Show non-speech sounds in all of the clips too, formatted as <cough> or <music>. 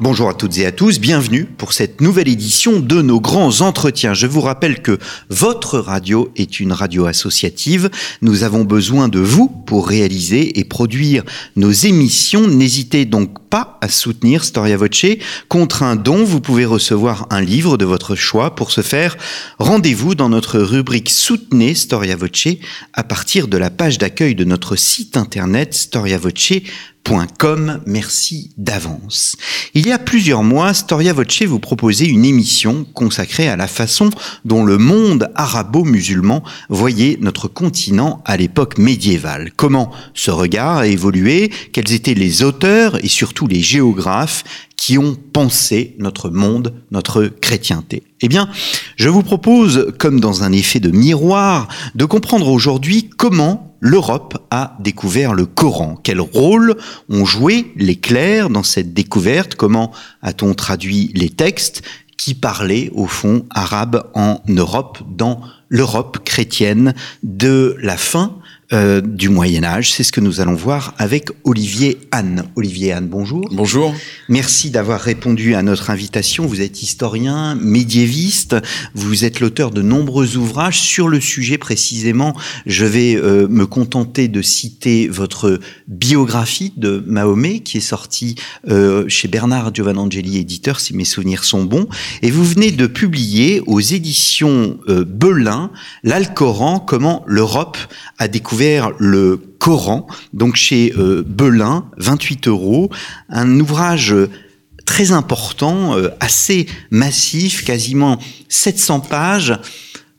Bonjour à toutes et à tous, bienvenue pour cette nouvelle édition de nos grands entretiens. Je vous rappelle que votre radio est une radio associative. Nous avons besoin de vous pour réaliser et produire nos émissions. N'hésitez donc pas à soutenir Storia Voce. Contre un don, vous pouvez recevoir un livre de votre choix. Pour ce faire, rendez-vous dans notre rubrique Soutenez Storia Voce à partir de la page d'accueil de notre site internet storiavoce.com Merci d'avance. Il y a plusieurs mois, Storia Voce vous proposait une émission consacrée à la façon dont le monde arabo-musulman voyait notre continent à l'époque médiévale. Comment ce regard a évolué, quels étaient les auteurs et surtout les géographes? Qui ont pensé notre monde, notre chrétienté. Eh bien, je vous propose, comme dans un effet de miroir, de comprendre aujourd'hui comment l'Europe a découvert le Coran. Quel rôle ont joué les clercs dans cette découverte? Comment a-t-on traduit les textes qui parlaient au fond arabe en Europe, dans l'Europe chrétienne de la fin euh, du Moyen Âge. C'est ce que nous allons voir avec Olivier Anne. Olivier Anne, bonjour. Bonjour. Merci d'avoir répondu à notre invitation. Vous êtes historien, médiéviste, vous êtes l'auteur de nombreux ouvrages sur le sujet précisément. Je vais euh, me contenter de citer votre biographie de Mahomet qui est sortie euh, chez Bernard Giovannangeli, éditeur, si mes souvenirs sont bons. Et vous venez de publier aux éditions Belin l'Alcoran, comment l'Europe a découvert le Coran, donc chez euh, Belin, 28 euros, un ouvrage très important, euh, assez massif, quasiment 700 pages,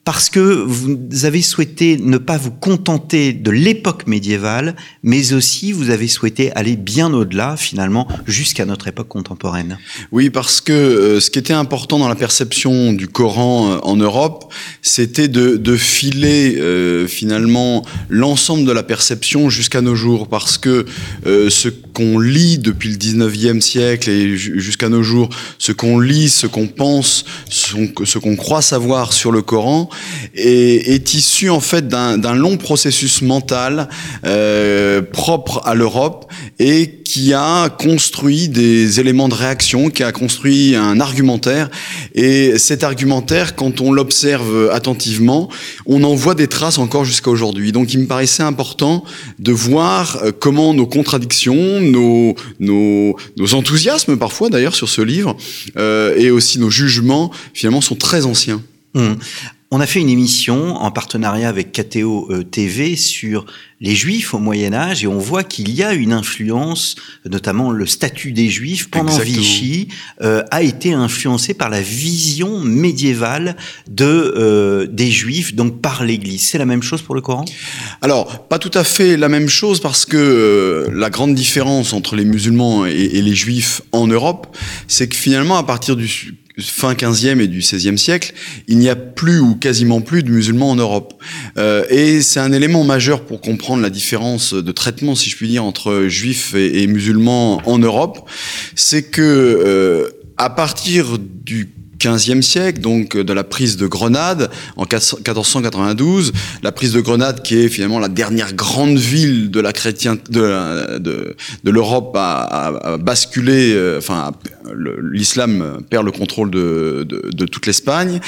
parce que vous avez souhaité ne pas vous contenter de l'époque médiévale, mais aussi vous avez souhaité aller bien au-delà, finalement, jusqu'à notre époque contemporaine. Oui, parce que euh, ce qui était important dans la perception du Coran euh, en Europe, c'était de, de, filer euh, finalement l'ensemble de la perception jusqu'à nos jours, parce que ce qu'on lit depuis le 19e siècle et jusqu'à nos jours, ce qu'on lit, ce qu'on pense, ce qu'on croit savoir sur le Coran, est, est issu en fait d'un long processus mental euh, propre à l'Europe et qui a construit des éléments de réaction, qui a construit un argumentaire. Et cet argumentaire, quand on l'observe attentivement, on en voit des traces encore jusqu'à aujourd'hui. Donc il me paraissait important de voir euh, comment nos contradictions, nos, nos, nos enthousiasmes parfois d'ailleurs sur ce livre, euh, et aussi nos jugements, finalement, sont très anciens. Mmh. On a fait une émission en partenariat avec KTO euh, TV sur les Juifs au Moyen Âge et on voit qu'il y a une influence, notamment le statut des Juifs pendant Vichy euh, a été influencé par la vision médiévale de euh, des Juifs, donc par l'Église. C'est la même chose pour le Coran? Alors, pas tout à fait la même chose parce que euh, la grande différence entre les musulmans et, et les Juifs en Europe, c'est que finalement, à partir du fin 15e et du 16e siècle, il n'y a plus ou quasiment plus de musulmans en Europe. Euh, et c'est un élément majeur pour comprendre la différence de traitement, si je puis dire, entre juifs et, musulmans en Europe. C'est que euh, à partir du 15e siècle, donc de la prise de Grenade en 1492, la prise de Grenade qui est finalement la dernière grande ville de la chrétien de, de, de l'Europe à, basculer, euh, enfin l'islam perd le contrôle de, de, toute l'Espagne.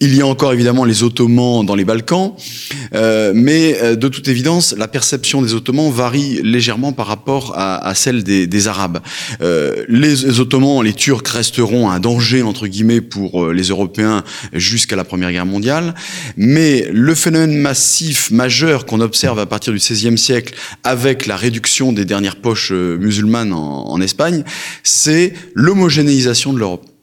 Il y a encore évidemment les Ottomans dans les Balkans, euh, mais euh, de toute évidence la perception des Ottomans varie légèrement par rapport à, celle des, Arabes. Euh, les Ottomans, les Turcs resteront un danger entre guillemets pour euh, les Européens jusqu'à la Première Guerre mondiale. Mais le phénomène massif majeur qu'on observe à partir du XVIe siècle avec la réduction des dernières poches euh, musulmanes en, en Espagne, c'est l'homogénéisation de l'Europe.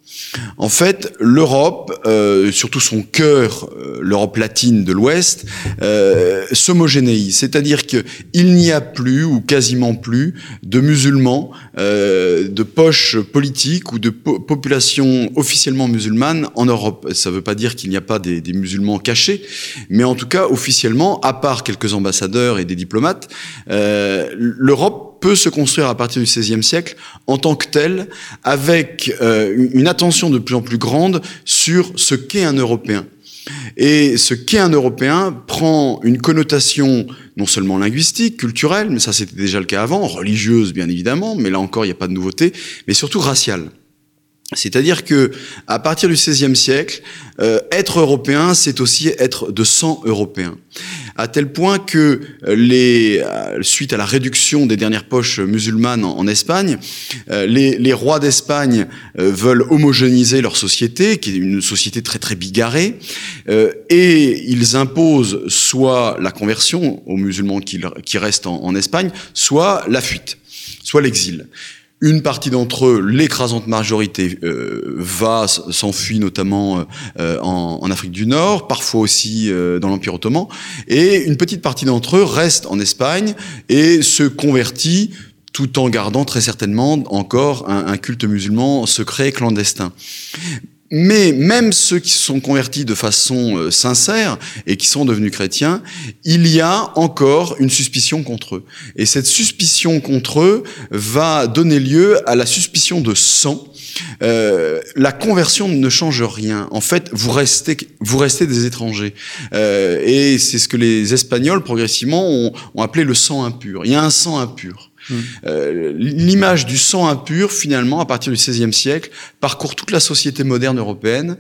En fait, l'Europe, euh, surtout son cœur, euh, l'Europe latine de l'Ouest, euh, s'homogénéise. C'est-à-dire qu'il n'y a plus, ou quasiment plus, de musulmans, euh, de poches politiques ou de po populations officiellement musulmanes en Europe. Ça ne veut pas dire qu'il n'y a pas des, des, musulmans cachés, mais en tout cas, officiellement, à part quelques ambassadeurs et des diplomates, euh, l'Europe peut se construire à partir du XVIe siècle en tant que tel, avec euh, une attention de plus en plus grande sur ce qu'est un Européen. Et ce qu'est un Européen prend une connotation non seulement linguistique, culturelle, mais ça c'était déjà le cas avant, religieuse bien évidemment, mais là encore il n'y a pas de nouveauté, mais surtout raciale. C'est-à-dire que à partir du XVIe siècle, euh, être européen, c'est aussi être de sang européen. À tel point que euh, les, euh, suite à la réduction des dernières poches musulmanes en, Espagne, euh, les, les, rois d'Espagne euh, veulent homogénéiser leur société, qui est une société très très bigarrée, et ils imposent soit la conversion aux musulmans qui, qui restent en, en Espagne, soit la fuite, soit l'exil. Une partie d'entre eux, l'écrasante majorité, euh, va s'enfuit notamment euh, en, en, Afrique du Nord, parfois aussi euh, dans l'Empire ottoman, et une petite partie d'entre eux reste en Espagne et se convertit tout en gardant très certainement encore un, un culte musulman secret clandestin. Mais même ceux qui se sont convertis de façon euh, sincère et qui sont devenus chrétiens, il y a encore une suspicion contre eux. Et cette suspicion contre eux va donner lieu à la suspicion de sang. Euh, la conversion ne change rien. En fait, vous restez, vous restez des étrangers. Euh, et c'est ce que les Espagnols, progressivement, ont, ont appelé le sang impur. Il y a un sang impur. Euh, L'image du sang impur, finalement, à partir du XVIe siècle, parcourt toute la société moderne européenne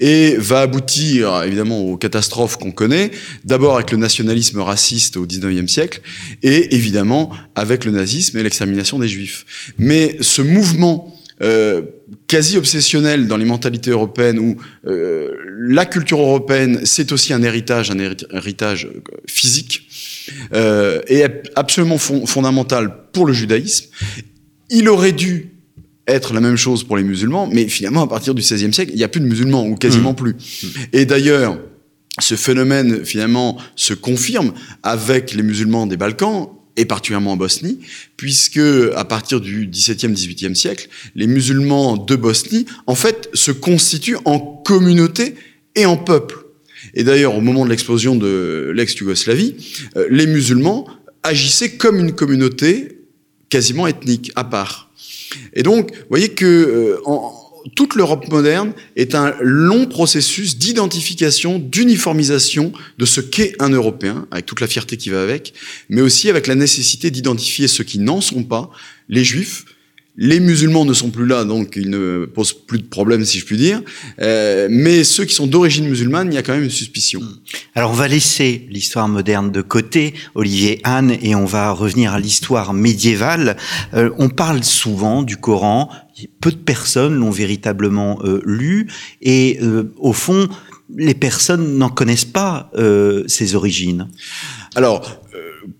et va aboutir, évidemment, aux catastrophes qu'on connaît. D'abord avec le nationalisme raciste au XIXe siècle et, évidemment, avec le nazisme et l'extermination des juifs. Mais ce mouvement euh, quasi obsessionnel dans les mentalités européennes où euh, la culture européenne c'est aussi un héritage, un héritage physique euh, est absolument fond, fondamental pour le judaïsme. Il aurait dû être la même chose pour les musulmans, mais finalement, à partir du XVIe siècle, il n'y a plus de musulmans, ou quasiment mmh. plus. Et d'ailleurs, ce phénomène, finalement, se confirme avec les musulmans des Balkans, et particulièrement en Bosnie, puisque à partir du XVIIe, XVIIIe siècle, les musulmans de Bosnie, en fait, se constituent en communauté et en peuple. Et d'ailleurs, au moment de l'explosion de l'ex-Yougoslavie, euh, les musulmans agissaient comme une communauté quasiment ethnique, à part. Et donc, vous voyez que euh, toute l'Europe moderne est un long processus d'identification, d'uniformisation de ce qu'est un Européen, avec toute la fierté qui va avec, mais aussi avec la nécessité d'identifier ceux qui n'en sont pas, les juifs, les musulmans ne sont plus là, donc ils ne posent plus de problème, si je puis dire. Euh, mais ceux qui sont d'origine musulmane, il y a quand même une suspicion. Alors on va laisser l'histoire moderne de côté, Olivier Anne, et on va revenir à l'histoire médiévale. Euh, on parle souvent du Coran. Peu de personnes l'ont véritablement euh, lu, et euh, au fond, les personnes n'en connaissent pas euh, ses origines. Alors,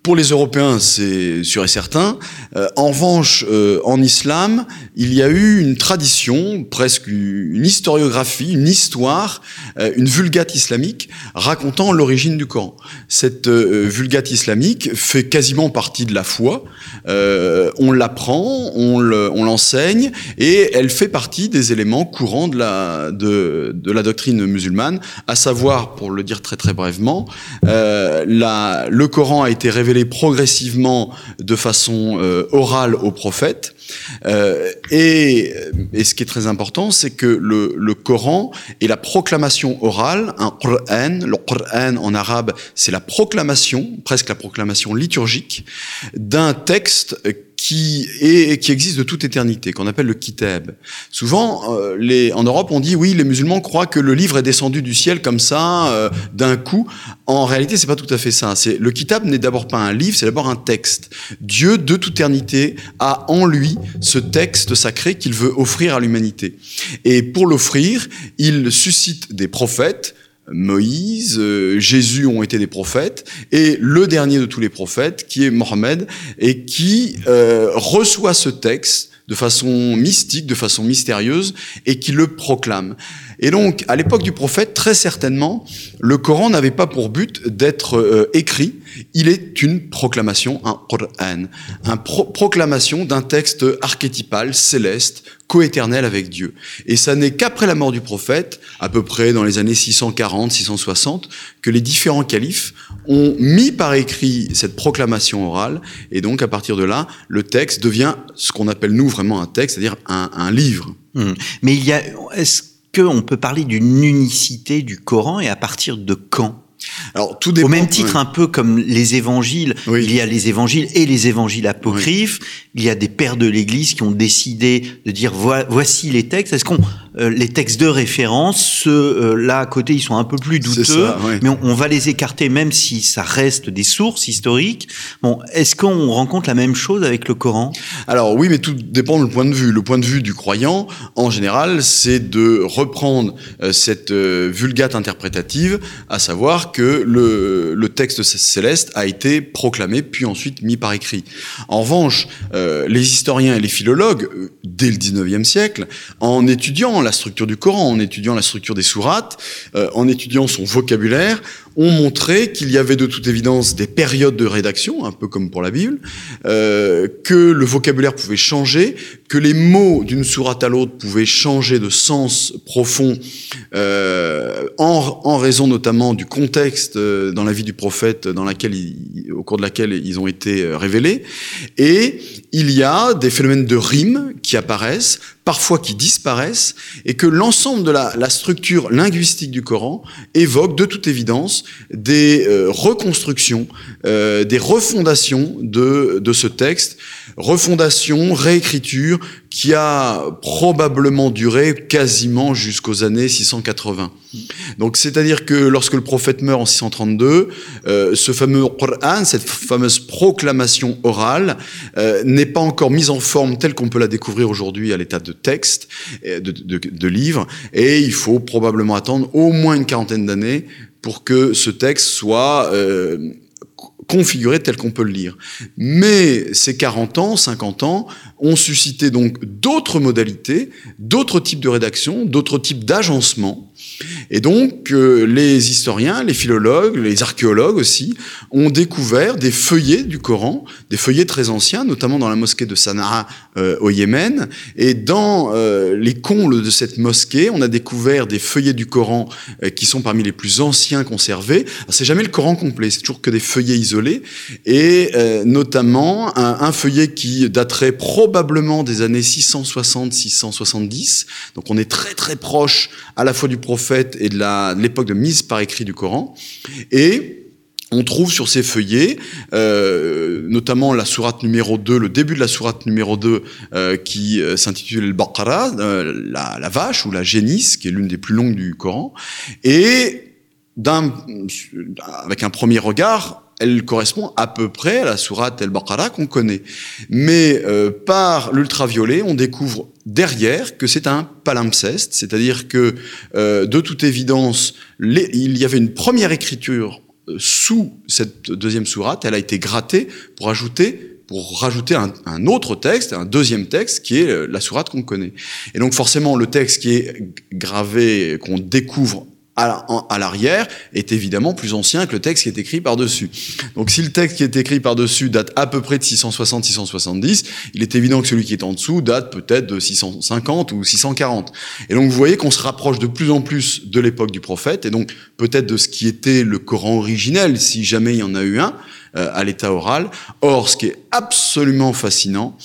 pour les Européens, c'est sûr et certain. Euh, en revanche, euh, en islam, il y a eu une tradition, presque une historiographie, une histoire, euh, une vulgate islamique racontant l'origine du Coran. Cette vulgate islamique fait quasiment partie de la foi. on l'apprend, on l'enseigne, le, et elle fait partie des éléments courants de la, de, de la doctrine musulmane, à savoir, pour le dire très très brèvement, la, le Coran a été révélé progressivement de façon euh, orale aux prophètes. Euh, et, et, ce qui est très important, c'est que le, le, Coran est la proclamation orale, un Qur'an. Le Qur'an en arabe, c'est la proclamation, presque la proclamation liturgique, d'un texte qui qui existe de toute éternité, qu'on appelle le kitab. Souvent, euh, les, en Europe, on dit oui, les musulmans croient que le livre est descendu du ciel comme ça euh, d'un coup. En réalité, c'est pas tout à fait ça. C'est le kitab n'est d'abord pas un livre, c'est d'abord un texte. Dieu de toute éternité a en lui ce texte sacré qu'il veut offrir à l'humanité. Et pour l'offrir, il suscite des prophètes Moïse, euh, Jésus ont été des prophètes, et le dernier de tous les prophètes, qui est Mohammed, et qui euh, reçoit ce texte de façon mystique, de façon mystérieuse, et qui le proclame. Et donc, à l'époque du prophète, très certainement, le Coran n'avait pas pour but d'être euh, écrit. Il est une proclamation, un Qur'an, une proclamation d'un texte archétypal, céleste, coéternel avec Dieu. Et ça n'est qu'après la mort du prophète, à peu près dans les années 640, 660, que les différents califes ont mis par écrit cette proclamation orale. Et donc, à partir de là, le texte devient ce qu'on appelle nous vraiment un texte, c'est-à-dire un, un livre. Hum. Mais il y a, est-ce qu'on peut parler d'une unicité du Coran et à partir de quand alors, tout dépend, Au même titre, un peu comme les évangiles, il y a les évangiles et les évangiles apocryphes. Il y a des pères de l'Église qui ont décidé de dire voici les textes. Est-ce qu'on euh, les textes de référence, ceux euh, là à côté, ils sont un peu plus douteux, mais on, va les écarter même si ça reste des sources historiques. Bon, est-ce qu'on rencontre la même chose avec le Coran? Alors oui, mais tout dépend du point de vue. Le point de vue du croyant, en général, c'est de reprendre euh, cette vulgate interprétative, à savoir que le, texte céleste a été proclamé puis ensuite mis par écrit. En revanche, les historiens et les philologues, dès le 19e siècle, en étudiant la structure du Coran, en étudiant la structure des sourates, euh, en étudiant son vocabulaire, ont montré qu'il y avait de toute évidence des périodes de rédaction, un peu comme pour la Bible, euh, que le vocabulaire pouvait changer, que les mots d'une sourate à l'autre pouvaient changer de sens profond euh, en, en, raison notamment du contexte euh, dans la vie du prophète dans laquelle au cours de laquelle ils ont été euh, révélés. Et il y a des phénomènes de rime qui apparaissent, parfois qui disparaissent, et que l'ensemble de la, structure linguistique du Coran évoque de toute évidence des euh, reconstructions, euh, des refondations de, de ce texte, refondation, réécriture, qui a probablement duré quasiment jusqu'aux années 680. Donc c'est-à-dire que lorsque le prophète meurt en 632, euh, ce fameux Qur'an, cette fameuse proclamation orale, euh, n'est pas encore mise en forme telle qu'on peut la découvrir aujourd'hui à l'état de texte, de, de, de livre, et il faut probablement attendre au moins une quarantaine d'années pour que ce texte soit euh, configuré tel qu'on peut le lire. Mais ces 40 ans, 50 ans ont suscité donc d'autres modalités, d'autres types de rédaction, d'autres types d'agencement et donc, euh, les historiens, les philologues, les archéologues aussi, ont découvert des feuillets du Coran, des feuillets très anciens, notamment dans la mosquée de Sanaa euh, au Yémen. Et dans euh, les combles de cette mosquée, on a découvert des feuillets du Coran qui sont parmi les plus anciens conservés. C'est jamais le Coran complet, c'est toujours que des feuillets isolés. Et notamment un, un feuillet qui daterait probablement des années 660-670. Donc on est très très proche à la fois du prophète et de l'époque de, mise par écrit du Coran. Et on trouve sur ces feuillets, euh, notamment la sourate numéro 2, le début de la sourate numéro 2, euh, qui euh, s'intitule le Baqara, la, vache ou la génisse, qui est l'une des plus longues du Coran, et avec un premier regard, elle correspond à peu près à la sourate El-Baqarah qu'on connaît. Mais euh, par l'ultraviolet, on découvre derrière que c'est un palimpseste, c'est-à-dire que euh, de toute évidence, il y avait une première écriture euh, sous cette deuxième sourate, elle a été grattée pour ajouter pour rajouter un, un, autre texte, un deuxième texte qui est la sourate qu'on connaît. Et donc forcément, le texte qui est gravé, qu'on découvre à l'arrière est évidemment plus ancien que le texte qui est écrit par-dessus. Donc si le texte qui est écrit par-dessus date à peu près de 660-670, il est évident que celui qui est en dessous date peut-être de 650 ou 640. Et donc vous voyez qu'on se rapproche de plus en plus de l'époque du prophète, et donc peut-être de ce qui était le Coran originel, si jamais il y en a eu un, à l'état oral. Or, ce qui est absolument fascinant,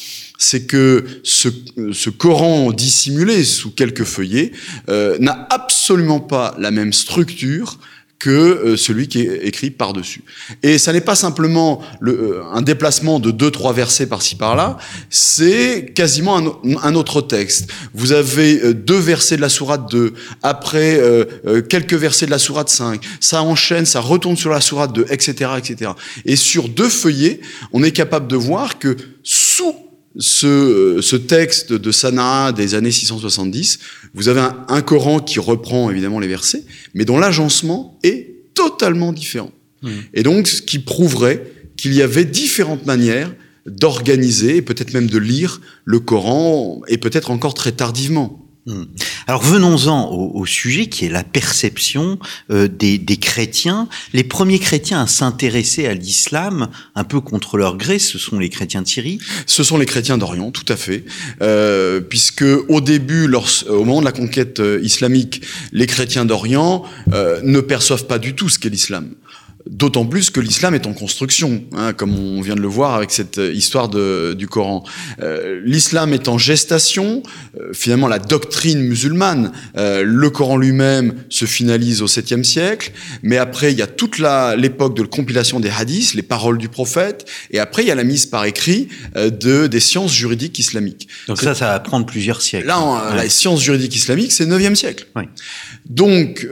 c'est que ce, ce, Coran dissimulé sous quelques feuillets euh, n'a absolument pas la même structure que euh, celui qui est écrit par-dessus. Et ça n'est pas simplement le, euh, un déplacement de deux, trois versets par-ci par-là, c'est quasiment un, autre texte. Vous avez euh, deux versets de la sourate 2, après quelques versets de la sourate 5, ça enchaîne, ça retourne sur la sourate 2, etc., etc. Et sur deux feuillets, on est capable de voir que sous ce, ce, texte de Sanaa des années 670, vous avez un, un, Coran qui reprend évidemment les versets, mais dont l'agencement est totalement différent. Mmh. Et donc, ce qui prouverait qu'il y avait différentes manières d'organiser, peut-être même de lire le Coran, et peut-être encore très tardivement. Hmm. Alors venons-en au, sujet qui est la perception euh, des, chrétiens. Les premiers chrétiens à s'intéresser à l'islam, un peu contre leur gré, ce sont les chrétiens de Syrie. Ce sont les chrétiens d'Orient, tout à fait, euh, puisque au début, au moment de la conquête euh, islamique, les chrétiens d'Orient ne perçoivent pas du tout ce qu'est l'islam. D'autant plus que l'islam est en construction, hein, comme on vient de le voir avec cette euh, histoire de, du Coran. Euh, l'islam est en gestation. Euh, finalement, la doctrine musulmane, le Coran lui-même se finalise au 7e siècle. Mais après, il y a toute l'époque de la compilation des hadiths, les paroles du prophète. Et après, il y a la mise par écrit de, des sciences juridiques islamiques. Donc ça, ça va prendre plusieurs siècles. Là, la science juridique islamique, c'est 9e siècle. Donc,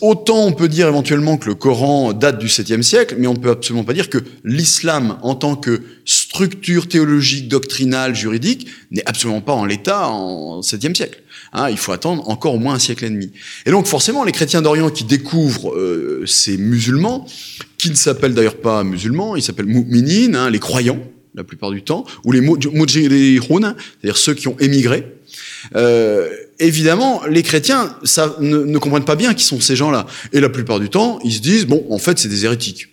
autant on peut dire éventuellement que le Coran date du 7e siècle, mais on ne peut absolument pas dire que l'islam, en tant que structure théologique, doctrinale, juridique, n'est absolument pas en l'état en 7e siècle. Hein, il faut attendre encore au moins un siècle et demi. Et donc forcément, les chrétiens d'Orient qui découvrent euh, ces musulmans, qui ne s'appellent d'ailleurs pas musulmans, ils s'appellent mu'minin, hein, les croyants, la plupart du temps, ou les mujirihun, c'est-à-dire ceux qui ont émigré, euh, évidemment, les chrétiens ne, ne comprennent pas bien qui sont ces gens-là. Et la plupart du temps, ils se disent, bon, en fait, c'est des hérétiques.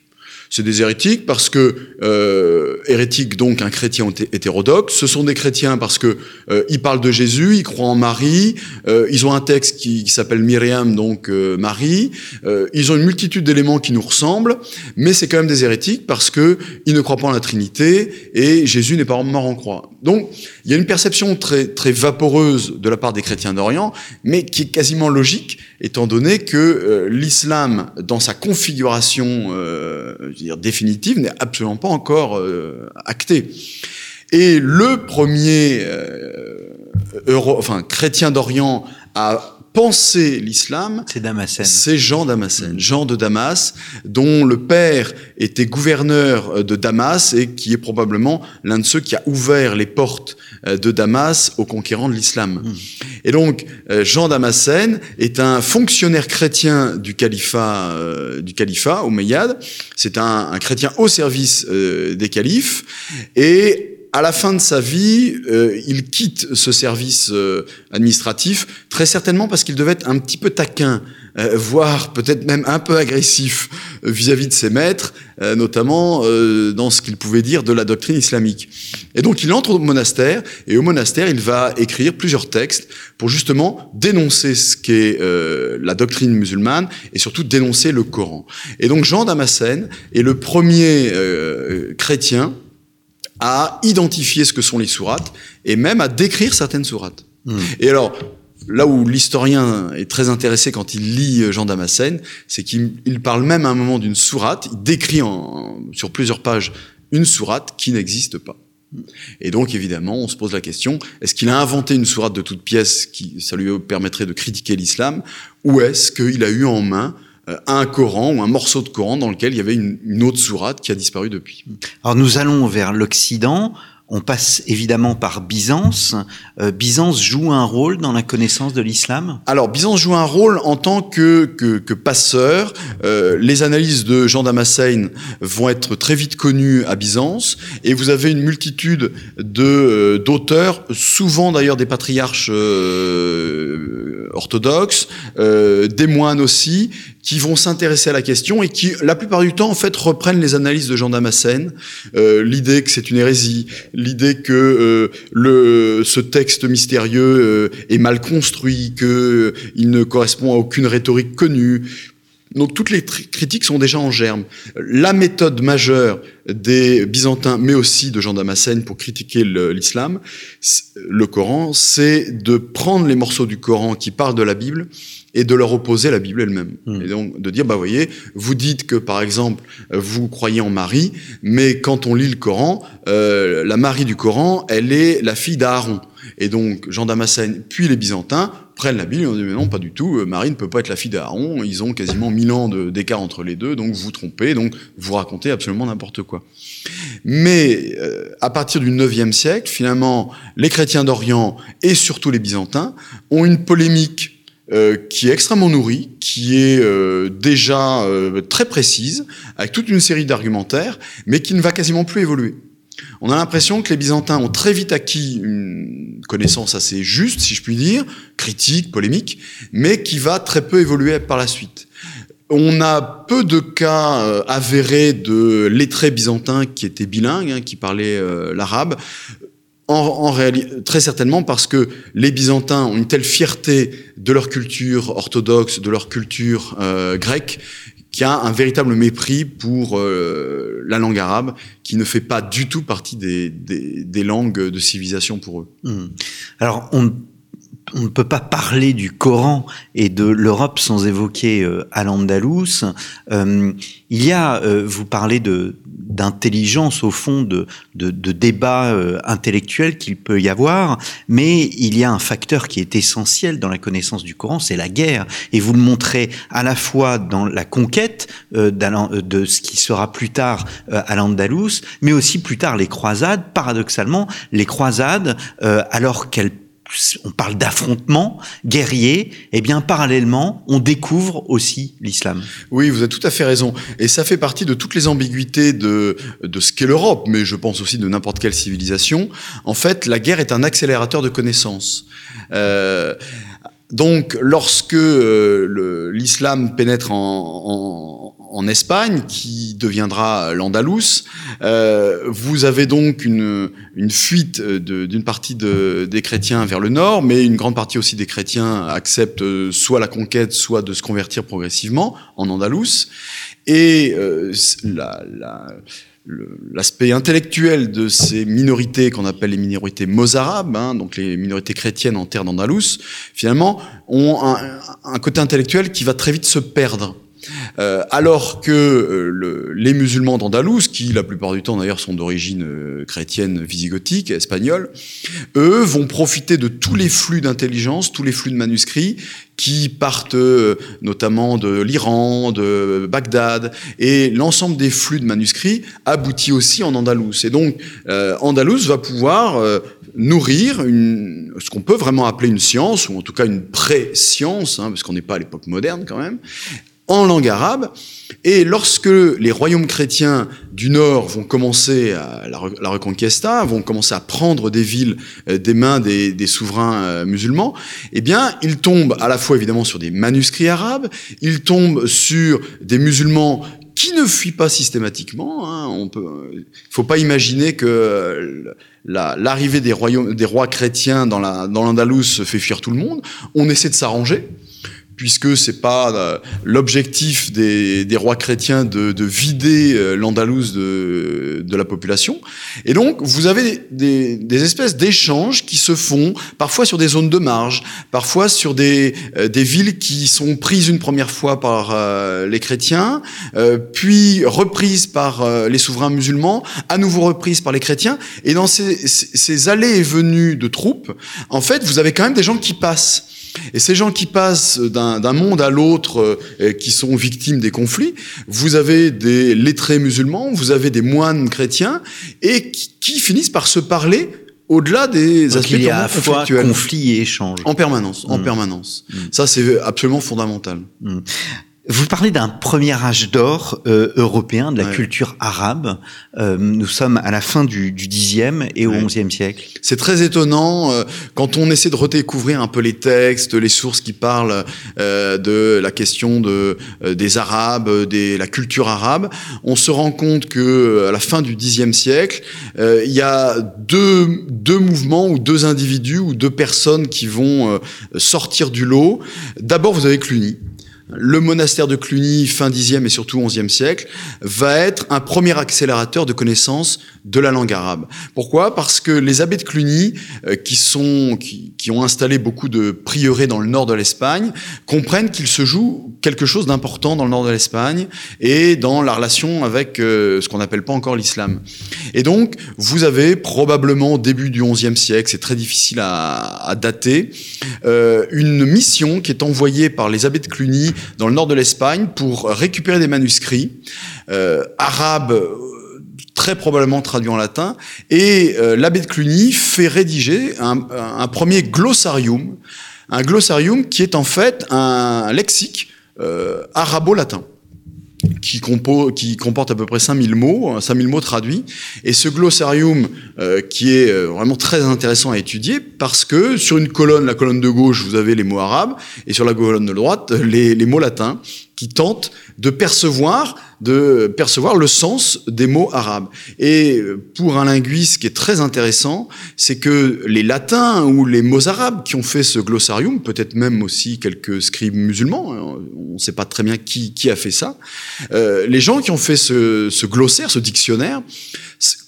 C'est des hérétiques parce que euh, hérétiques donc un chrétien hétérodoxe. Ce sont des chrétiens parce que euh, ils parlent de Jésus, ils croient en Marie, euh, ils ont un texte qui, s'appelle Myriam donc euh, Marie. Euh, ils ont une multitude d'éléments qui nous ressemblent, mais c'est quand même des hérétiques parce que ils ne croient pas en la Trinité et Jésus n'est pas mort en croix. Donc il y a une perception très très vaporeuse de la part des chrétiens d'Orient, mais qui est quasiment logique étant donné que l'islam dans sa configuration dire, définitive n'est absolument pas encore euh, actée. Et le premier euh, Euro, enfin, chrétien d'Orient à penser l'islam, c'est Damascène. C'est Jean Damascène, Jean de Damas, dont le père était gouverneur de Damas et qui est probablement l'un de ceux qui a ouvert les portes euh, de Damas aux conquérants de l'islam. Hmm. Et donc, euh, Jean Damascène est un fonctionnaire chrétien du califat, euh, du califat Omeyyade. C'est un, un, chrétien au service des califes et à la fin de sa vie, euh, il quitte ce service euh, administratif, très certainement parce qu'il devait être un petit peu taquin, euh, voire peut-être même un peu agressif vis-à-vis de ses maîtres, notamment dans ce qu'il pouvait dire de la doctrine islamique. Et donc il entre au monastère, et au monastère, il va écrire plusieurs textes pour justement dénoncer ce qu'est la doctrine musulmane, et surtout dénoncer le Coran. Et donc Jean Damascène est le premier chrétien à identifier ce que sont les sourates et même à décrire certaines sourates. Hmm. Et alors, là où l'historien est très intéressé quand il lit Jean Damascène, c'est qu'il parle même à un moment d'une sourate, il décrit en, sur plusieurs pages une sourate qui n'existe pas. Et donc, évidemment, on se pose la question, est-ce qu'il a inventé une sourate de toute pièce qui, ça lui permettrait de critiquer l'islam, ou est-ce qu'il a eu en main euh, un Coran ou un morceau de Coran dans lequel il y avait une, une autre sourate qui a disparu depuis. Alors nous allons vers l'Occident. On passe évidemment par Byzance. Euh, Byzance joue un rôle dans la connaissance de l'islam? Alors, Byzance joue un rôle en tant que, passeur. Euh, les analyses de Jean Damascène vont être très vite connues à Byzance. Et vous avez une multitude de euh, d'auteurs, souvent d'ailleurs des patriarches orthodoxes, des moines aussi, qui vont s'intéresser à la question et qui, la plupart du temps, en fait, reprennent les analyses de Jean Damascène. L'idée que c'est une hérésie, l'idée que euh, le, ce texte mystérieux euh, est mal construit, que euh, il ne correspond à aucune rhétorique connue. Donc toutes les critiques sont déjà en germe. La méthode majeure des Byzantins, mais aussi de Jean Damascène pour critiquer l'islam, le Coran, c'est de prendre les morceaux du Coran qui parlent de la Bible et de leur opposer la Bible elle-même. Hmm. Et donc de dire, bah voyez, vous dites que par exemple, vous croyez en Marie, mais quand on lit le Coran, euh, la Marie du Coran, elle est la fille d'Aaron. Et donc Jean Damascène, puis les Byzantins prennent la Bible et on dit mais non pas du tout, euh, Marie ne peut pas être la fille d'Aaron, ils ont quasiment mille ans d'écart entre les deux, donc vous vous trompez, donc vous racontez absolument n'importe quoi. Mais euh, à partir du 9e siècle, finalement, les chrétiens d'Orient et surtout les Byzantins ont une polémique euh, qui est extrêmement nourrie, qui est euh, déjà euh, très précise, avec toute une série d'argumentaires, mais qui ne va quasiment plus évoluer. On a l'impression que les Byzantins ont très vite acquis une connaissance assez juste, si je puis dire, critique, polémique, mais qui va très peu évoluer par la suite. On a peu de cas euh, avérés de lettrés byzantins qui étaient bilingues, hein, qui parlaient euh, l'arabe. En, en très certainement parce que les Byzantins ont une telle fierté de leur culture orthodoxe, de leur culture euh, grecque, qu'il y a un véritable mépris pour euh, la langue arabe, qui ne fait pas du tout partie des, des, des langues de civilisation pour eux. Mmh. On ne peut pas parler du Coran et de l'Europe sans évoquer euh, Al-Andalus. Euh, il y a, euh, vous parlez de d'intelligence au fond, de, de, de débat euh, intellectuel qu'il peut y avoir, mais il y a un facteur qui est essentiel dans la connaissance du Coran, c'est la guerre. Et vous le montrez à la fois dans la conquête euh, de ce qui sera plus tard euh, Al-Andalus, mais aussi plus tard les croisades. Paradoxalement, les croisades, alors qu'elles on parle d'affrontement guerrier, et eh bien parallèlement, on découvre aussi l'islam. Oui, vous avez tout à fait raison. Et ça fait partie de toutes les ambiguïtés de, de ce qu'est l'Europe, mais je pense aussi de n'importe quelle civilisation. En fait, la guerre est un accélérateur de connaissances. Euh, donc, lorsque euh, l'islam pénètre en, en, en, Espagne, qui deviendra l'Andalous, euh, vous avez donc une, fuite d'une partie de, des chrétiens vers le nord, mais une grande partie aussi des chrétiens acceptent soit la conquête, soit de se convertir progressivement en Andalous. Et euh, la, la l'aspect intellectuel de ces minorités qu'on appelle les minorités mozarabes, hein, donc les minorités chrétiennes en terre d'Andalous, finalement, ont un, côté intellectuel qui va très vite se perdre. Euh, alors que euh, le, les musulmans d'Andalous, qui la plupart du temps d'ailleurs sont d'origine euh, chrétienne visigothique, espagnole, eux vont profiter de tous les flux d'intelligence, tous les flux de manuscrits qui partent notamment de l'Iran, de Bagdad, et l'ensemble des flux de manuscrits aboutit aussi en Andalous. Et donc, euh, Andalous va pouvoir nourrir ce qu'on peut vraiment appeler une science, ou en tout cas une pré-science, hein, parce qu'on n'est pas à l'époque moderne quand même, en langue arabe. Et lorsque les royaumes chrétiens du Nord vont commencer à la, Reconquista, vont commencer à prendre des villes euh, des mains des, souverains euh, musulmans, eh bien, ils tombent à la fois évidemment sur des manuscrits arabes, ils tombent sur des musulmans qui ne fuient pas systématiquement. Hein, on peut, faut pas imaginer que l'arrivée des des rois chrétiens dans l'Andalous fait fuir tout le monde. On essaie de s'arranger puisque c'est pas euh, l'objectif des, des, rois chrétiens de, de vider euh, l'Andalouse de, de, la population. Et donc, vous avez des, des espèces d'échanges qui se font parfois sur des zones de marge, parfois sur des, euh, des villes qui sont prises une première fois par les chrétiens, puis reprises par les souverains musulmans, à nouveau reprises par les chrétiens. Et dans ces, ces allées et venues de troupes, en fait, vous avez quand même des gens qui passent. Et ces gens qui passent d'un monde à l'autre, euh, qui sont victimes des conflits, vous avez des lettrés musulmans, vous avez des moines chrétiens, et qui, qui finissent par se parler au-delà des Donc aspects il y a à fois conflit et échange. En permanence, en mmh. permanence. Mmh. Ça, c'est absolument fondamental. Mmh. Vous parlez d'un premier âge d'or euh, européen, de la ouais. culture arabe. Euh, nous sommes à la fin du, du 10e et au ouais. 11e siècle. C'est très étonnant euh, quand on essaie de redécouvrir un peu les textes, les sources qui parlent euh, de la question de, euh, des Arabes, de la culture arabe. On se rend compte que à la fin du 10e siècle, il y a deux, deux mouvements ou deux individus ou deux personnes qui vont sortir du lot. D'abord, vous avez Cluny le monastère de Cluny, fin 10e et surtout 11e siècle, va être un premier accélérateur de connaissance de la langue arabe. Pourquoi? Parce que les abbés de Cluny, euh, qui, sont, qui, qui, ont installé beaucoup de prieurés dans le nord de l'Espagne, comprennent qu'il se joue quelque chose d'important dans le nord de l'Espagne et dans la relation avec euh, ce qu'on n'appelle pas encore l'islam. Et donc, vous avez probablement au début du 11e siècle, c'est très difficile à, à dater, euh, une mission qui est envoyée par les abbés de Cluny dans le nord de l'Espagne pour récupérer des manuscrits euh, arabes très probablement traduits en latin, et euh, l'abbé de Cluny fait rédiger un, premier glossarium un glossarium qui est en fait un lexique euh, arabo-latin qui, qui, comporte à peu près 5000 mots, 5000 mots traduits. Et ce glossarium euh, qui est euh, vraiment très intéressant à étudier parce que sur une colonne, la colonne de gauche, vous avez les mots arabes et sur la colonne de droite, les, les mots latins qui tentent de percevoir, de percevoir le sens des mots arabes. Et pour un linguiste, ce qui est très intéressant, c'est que les latins ou les mots arabes qui ont fait ce glossarium, peut-être même aussi quelques scribes musulmans, hein, on ne sait pas très bien qui, a fait ça, euh, les gens qui ont fait ce glossaire, ce dictionnaire,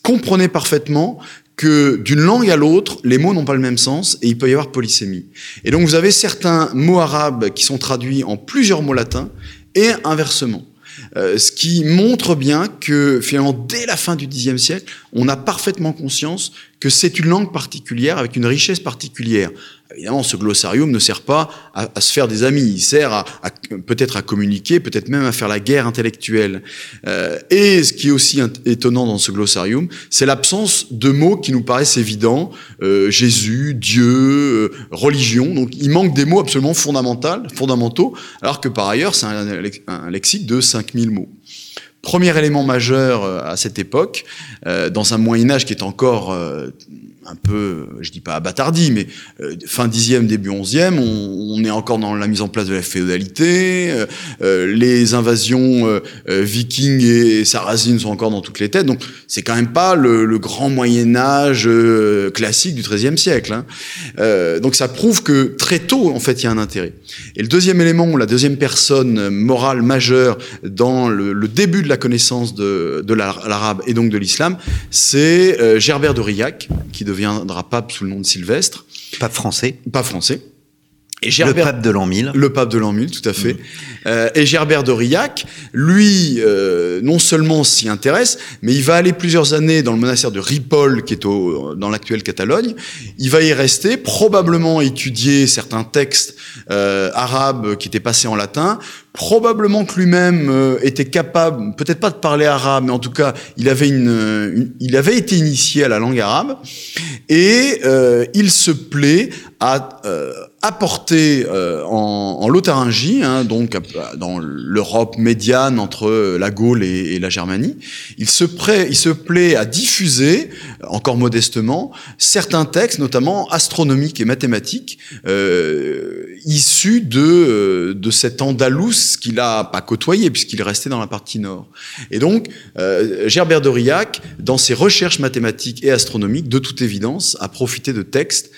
comprenaient parfaitement que d'une langue à l'autre, les mots n'ont pas le même sens et il peut y avoir polysémie. Et donc vous avez certains mots arabes qui sont traduits en plusieurs mots latins et inversement. Euh, ce qui montre bien que finalement, dès la fin du Xe siècle, on a parfaitement conscience que c'est une langue particulière avec une richesse particulière. Évidemment, ce glossarium ne sert pas à, se faire des amis, il sert à, peut-être à communiquer, peut-être même à faire la guerre intellectuelle. Euh, et ce qui est aussi étonnant dans ce glossarium, c'est l'absence de mots qui nous paraissent évidents, euh, Jésus, Dieu, euh, religion. Donc il manque des mots absolument fondamentaux, fondamentaux alors que par ailleurs, c'est un, un lexique de 5000 mots. Premier élément majeur euh, à cette époque, euh, dans un Moyen Âge qui est encore euh, un peu, je dis pas abattardi, mais euh, fin 10e, début 11e, on, est encore dans la mise en place de la féodalité, euh, euh les invasions euh, euh, vikings et sarrasines sont encore dans toutes les têtes, donc c'est quand même pas le, grand Moyen Âge classique du XIIIe siècle. Hein. donc ça prouve que très tôt, en fait, il y a un intérêt. Et le deuxième élément, la deuxième personne morale majeure dans le, début de la connaissance de, de l'arabe et donc de l'islam, c'est Gerbert d'Aurillac, qui devient deviendra pape sous le nom de Sylvestre. Pape français. Pape français. Et Gerbert, le pape de l'an 1000. Le pape de l'an 1000, tout à fait. Mmh. Euh, et Gerbert d'Aurillac, lui, euh, non seulement s'y intéresse, mais il va aller plusieurs années dans le monastère de Ripoll, qui est au, dans l'actuelle Catalogne. Il va y rester, probablement étudier certains textes euh, arabes qui étaient passés en latin, probablement que lui-même euh, était capable, peut-être pas de parler arabe, mais en tout cas, il avait, une, une il avait été initié à la langue arabe, et euh, il se plaît à euh, apporter euh, en, en Lotharingie, hein, donc dans l'Europe médiane entre la Gaule et, et la Germanie, il se, prêt, il se plaît à diffuser, encore modestement, certains textes, notamment astronomiques et mathématiques, euh, issus de, de cet Andalous qu'il a pas côtoyé puisqu'il est resté dans la partie nord. Et donc, euh, Gerbert d'Aurillac, dans ses recherches mathématiques et astronomiques, de toute évidence, a profité de textes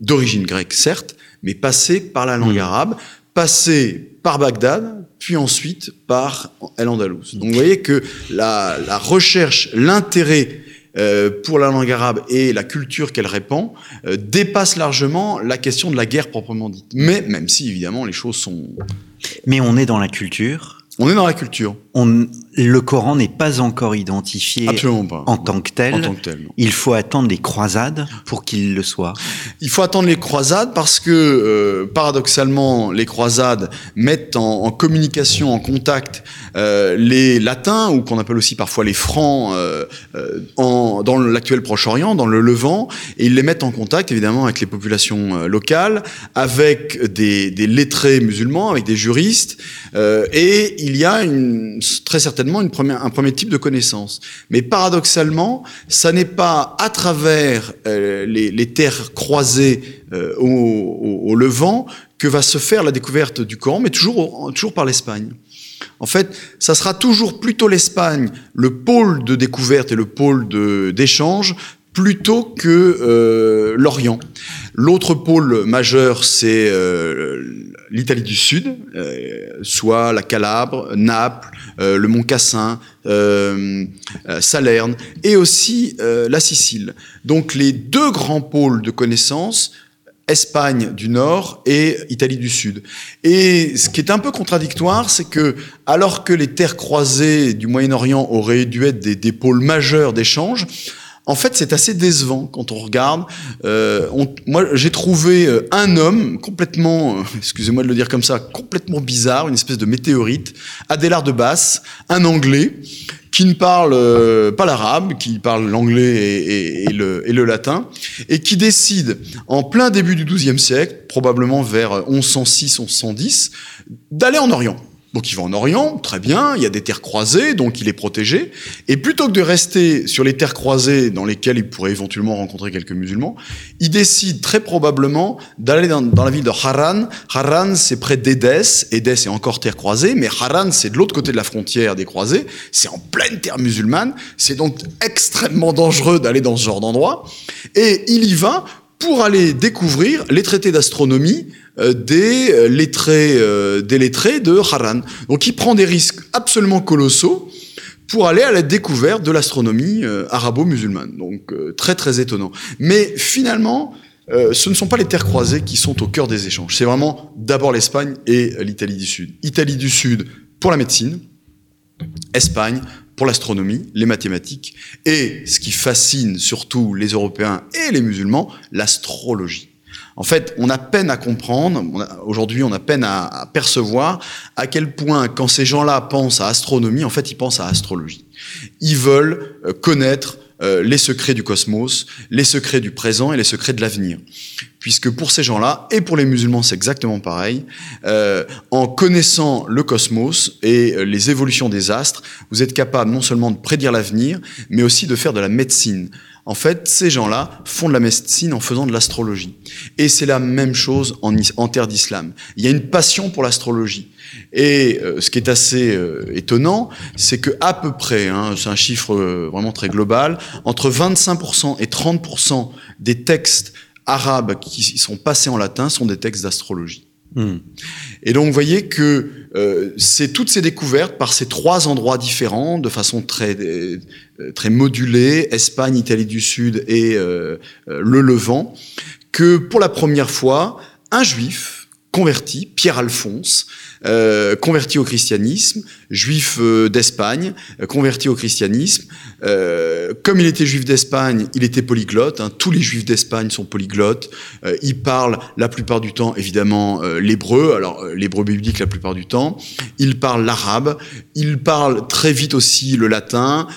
d'origine grecque, certes, mais passés par la langue mmh. arabe, passés par Bagdad, puis ensuite par El-Andalus. Donc vous voyez que la, la recherche, l'intérêt euh, pour la langue arabe et la culture qu'elle répand euh, dépasse largement la question de la guerre proprement dite. Mais même si évidemment les choses sont... Mais on est dans la culture. On est dans la culture. On, le Coran n'est pas encore identifié pas. en tant que tel. En tant que tel Il faut attendre les croisades pour qu'il le soit. Il faut attendre les croisades parce que, euh, paradoxalement, les croisades mettent en, en communication, en contact euh, les latins, ou qu'on appelle aussi parfois les francs, euh, en, dans l'actuel Proche-Orient, dans le Levant, et ils les mettent en contact, évidemment, avec les populations locales, avec des, des lettrés musulmans, avec des juristes, et il y a une, très certainement un premier type de connaissance. Mais paradoxalement, ça n'est pas à travers euh, les, terres croisées euh, au, au, au, Levant que va se faire la découverte du Coran, mais toujours, toujours par l'Espagne. En fait, ça sera toujours plutôt l'Espagne, le pôle de découverte et le pôle d'échange, plutôt que euh, l'Orient. L'autre pôle majeur, c'est euh, l'Italie du Sud, euh, soit la Calabre, Naples, le Mont Cassin, Salerne, et aussi la Sicile. Donc les deux grands pôles de connaissances Espagne du Nord et Italie du Sud. Et ce qui est un peu contradictoire, c'est que alors que les terres croisées du Moyen-Orient auraient dû être des, des pôles majeurs d'échange, en fait, c'est assez décevant quand on regarde. Euh, moi, j'ai trouvé euh, un homme complètement, euh, excusez-moi de le dire comme ça, complètement bizarre, une espèce de météorite, Adélard de Basse, un Anglais qui ne parle pas l'arabe, qui parle l'anglais et, le, et, le, latin, et qui décide, en plein début du XIIe siècle, probablement vers 1106-1110, d'aller en Orient. Donc il va en Orient, très bien, il y a des terres croisées, donc il est protégé. Et plutôt que de rester sur les terres croisées dans lesquelles il pourrait éventuellement rencontrer quelques musulmans, il décide très probablement d'aller dans, la ville de Haran. Haran, c'est près d'Édesse. Édesse est encore terre croisée, mais Haran, c'est de l'autre côté de la frontière des croisés. C'est en pleine terre musulmane. C'est donc extrêmement dangereux d'aller dans ce genre d'endroit. Et il y va pour aller découvrir les traités d'astronomie euh, des euh, lettrés, euh, des lettrés de Haran. Donc il prend des risques absolument colossaux pour aller à la découverte de l'astronomie arabo-musulmane. Donc très très étonnant. Mais finalement, ce ne sont pas les terres croisées qui sont au cœur des échanges. C'est vraiment d'abord l'Espagne et l'Italie du Sud. Italie du Sud pour la médecine, Espagne pour l'astronomie, les mathématiques, et ce qui fascine surtout les Européens et les musulmans, l'astrologie. En fait, on a peine à comprendre, aujourd'hui on a peine à, percevoir à quel point quand ces gens-là pensent à astronomie, en fait ils pensent à astrologie. Ils veulent euh, connaître euh, les secrets du cosmos, les secrets du présent et les secrets de l'avenir. Puisque pour ces gens-là, et pour les musulmans c'est exactement pareil, euh, en connaissant le cosmos et les évolutions des astres, vous êtes capable non seulement de prédire l'avenir, mais aussi de faire de la médecine. En fait, ces gens-là font de la médecine en faisant de l'astrologie. Et c'est la même chose en, terre d'islam. Il y a une passion pour l'astrologie. Et euh, ce qui est assez euh, étonnant, c'est que à peu près, hein, c'est un chiffre euh, vraiment très global, entre 25% et 30% des textes arabes qui sont passés en latin sont des textes d'astrologie. Hmm. Et donc, vous voyez que euh, c'est toutes ces découvertes par ces trois endroits différents, de façon très euh, très modulée, Espagne, Italie du Sud et euh, le Levant, que pour la première fois, un juif converti, Pierre Alphonse, euh, converti au christianisme, juif euh, d'Espagne, euh, converti au christianisme. comme il était juif d'Espagne, il était polyglotte. Hein. tous les juifs d'Espagne sont polyglottes. ils parlent la plupart du temps, évidemment, l'hébreu. Alors l'hébreu biblique la plupart du temps. Ils parlent l'arabe. Ils parlent très vite aussi le latin.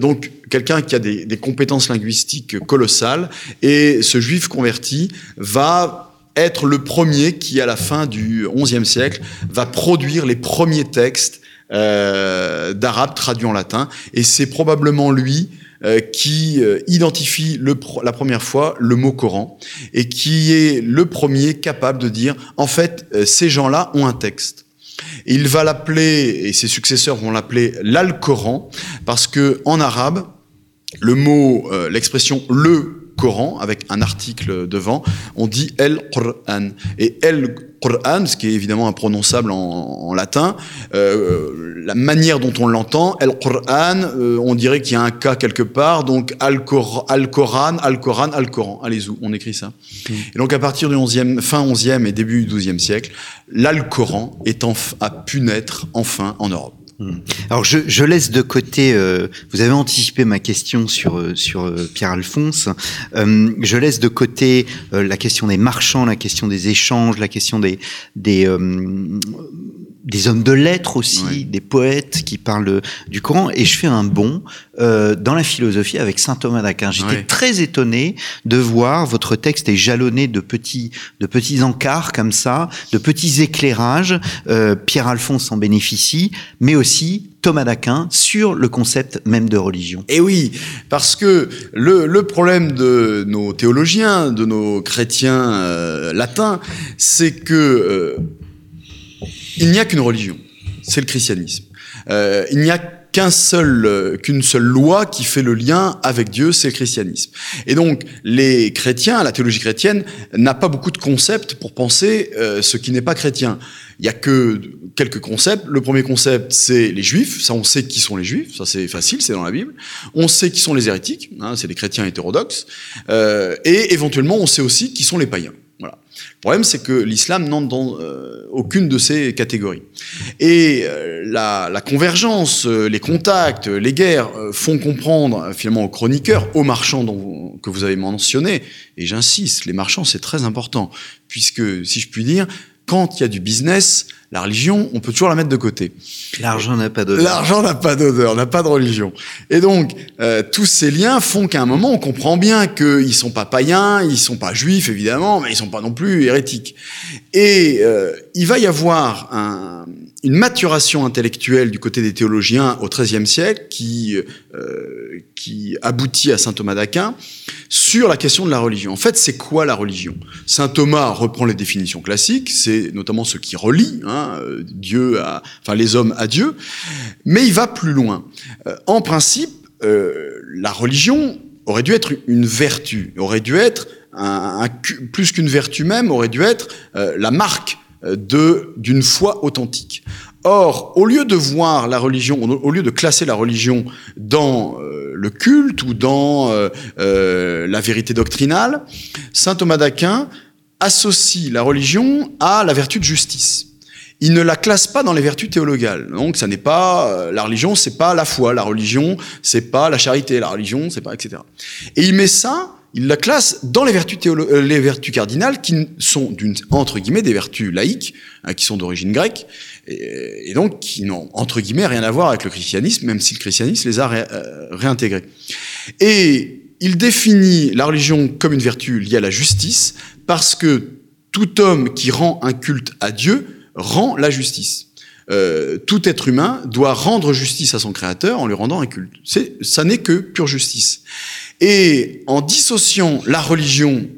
donc quelqu'un qui a des compétences linguistiques colossales. Et ce juif converti va être le premier qui, à la fin du XIe siècle, va produire les premiers textes euh, d'arabe traduits en latin. Et c'est probablement lui euh, qui euh, identifie la première fois le mot Coran et qui est le premier capable de dire, en fait, ces gens-là ont un texte. Il va l'appeler, et ses successeurs vont l'appeler l'Al-Coran, parce que en arabe, le mot, l'expression le Coran avec un article devant, on dit El Qur'an. Et El Qur'an, ce qui est évidemment imprononçable en, latin, euh, la manière dont on l'entend, El Qur'an, euh, on dirait qu'il y a un cas quelque part, donc Al-Coran, Al-Coran, Al-Coran, Al-Coran. Allez-y, on écrit ça. Mm. Et donc à partir du 11e, fin 11e et début du 12e siècle, l'Al-Coran a pu naître enfin en Europe. Hmm. Alors je, laisse de côté, euh, vous avez anticipé ma question sur, euh, sur euh, Pierre-Alphonse, je laisse de côté la question des marchands, la question des échanges, la question des, des, des hommes de lettres aussi, des poètes qui parlent du Coran, et je fais un bond euh, dans la philosophie avec saint Thomas d'Aquin. J'étais très étonné de voir votre texte est jalonné de petits, de petits encarts comme ça, de petits éclairages. Euh, Pierre-Alphonse en bénéficie, mais aussi Thomas d'Aquin sur le concept même de religion. Et eh oui, parce que le, le problème de nos théologiens, de nos chrétiens euh, latins, c'est que euh, il n'y a qu'une religion, c'est le christianisme. Euh, il n'y a qu'un seul, euh, qu'une seule loi qui fait le lien avec Dieu, c'est le christianisme. Et donc, les chrétiens, la théologie chrétienne, n'a pas beaucoup de concepts pour penser euh, ce qui n'est pas chrétien. Il y a que quelques concepts. Le premier concept, c'est les juifs. Ça, on sait qui sont les juifs. Ça, c'est facile, c'est dans la Bible. On sait qui sont les hérétiques. Hein, c'est les chrétiens hétérodoxes. Euh, et éventuellement, on sait aussi qui sont les païens. Voilà. Le problème, c'est que l'islam n'entre dans euh, aucune de ces catégories. Et euh, la, convergence, euh, les contacts, les guerres font comprendre finalement aux chroniqueurs, aux marchands dont que vous avez mentionné, et j'insiste, les marchands, c'est très important, puisque, si je puis dire, quand il y a du business, la religion, on peut toujours la mettre de côté. L'argent n'a pas d'odeur. L'argent n'a pas d'odeur, n'a pas de religion. Et donc, euh, tous ces liens font qu'à un moment, on comprend bien qu'ils sont pas païens, ils sont pas juifs, évidemment, mais ils sont pas non plus hérétiques. Et euh, il va y avoir un, une maturation intellectuelle du côté des théologiens au XIIIe siècle qui, euh, qui aboutit à saint Thomas d'Aquin sur la question de la religion. En fait, c'est quoi la religion? Saint Thomas reprend les définitions classiques, c'est notamment ce qui relie hein, Dieu, à, les hommes à Dieu, mais il va plus loin. Euh, en principe, euh, la religion aurait dû être une vertu, aurait dû être plus qu'une vertu même, aurait dû être euh, la marque euh, d'une foi authentique. Or, au lieu de voir la religion, au lieu de classer la religion dans euh, le culte ou dans euh, euh, la vérité doctrinale, saint Thomas d'Aquin associe la religion à la vertu de justice. Il ne la classe pas dans les vertus théologales. Donc, ça n'est pas la religion, c'est pas la foi. La religion, c'est pas la charité. La religion, c'est pas etc. Et il met ça il la classe dans les vertus, euh, les vertus cardinales qui sont d'une entre guillemets des vertus laïques, hein, qui sont d'origine grecque, et, donc qui n'ont entre guillemets rien à voir avec le christianisme, même si le christianisme les a euh, réintégrés. Et il définit la religion comme une vertu liée à la justice, parce que tout homme qui rend un culte à Dieu rend la justice. Euh, tout être humain doit rendre justice à son créateur en lui rendant un culte. Ça n'est que pure justice. Et en dissociant la religion,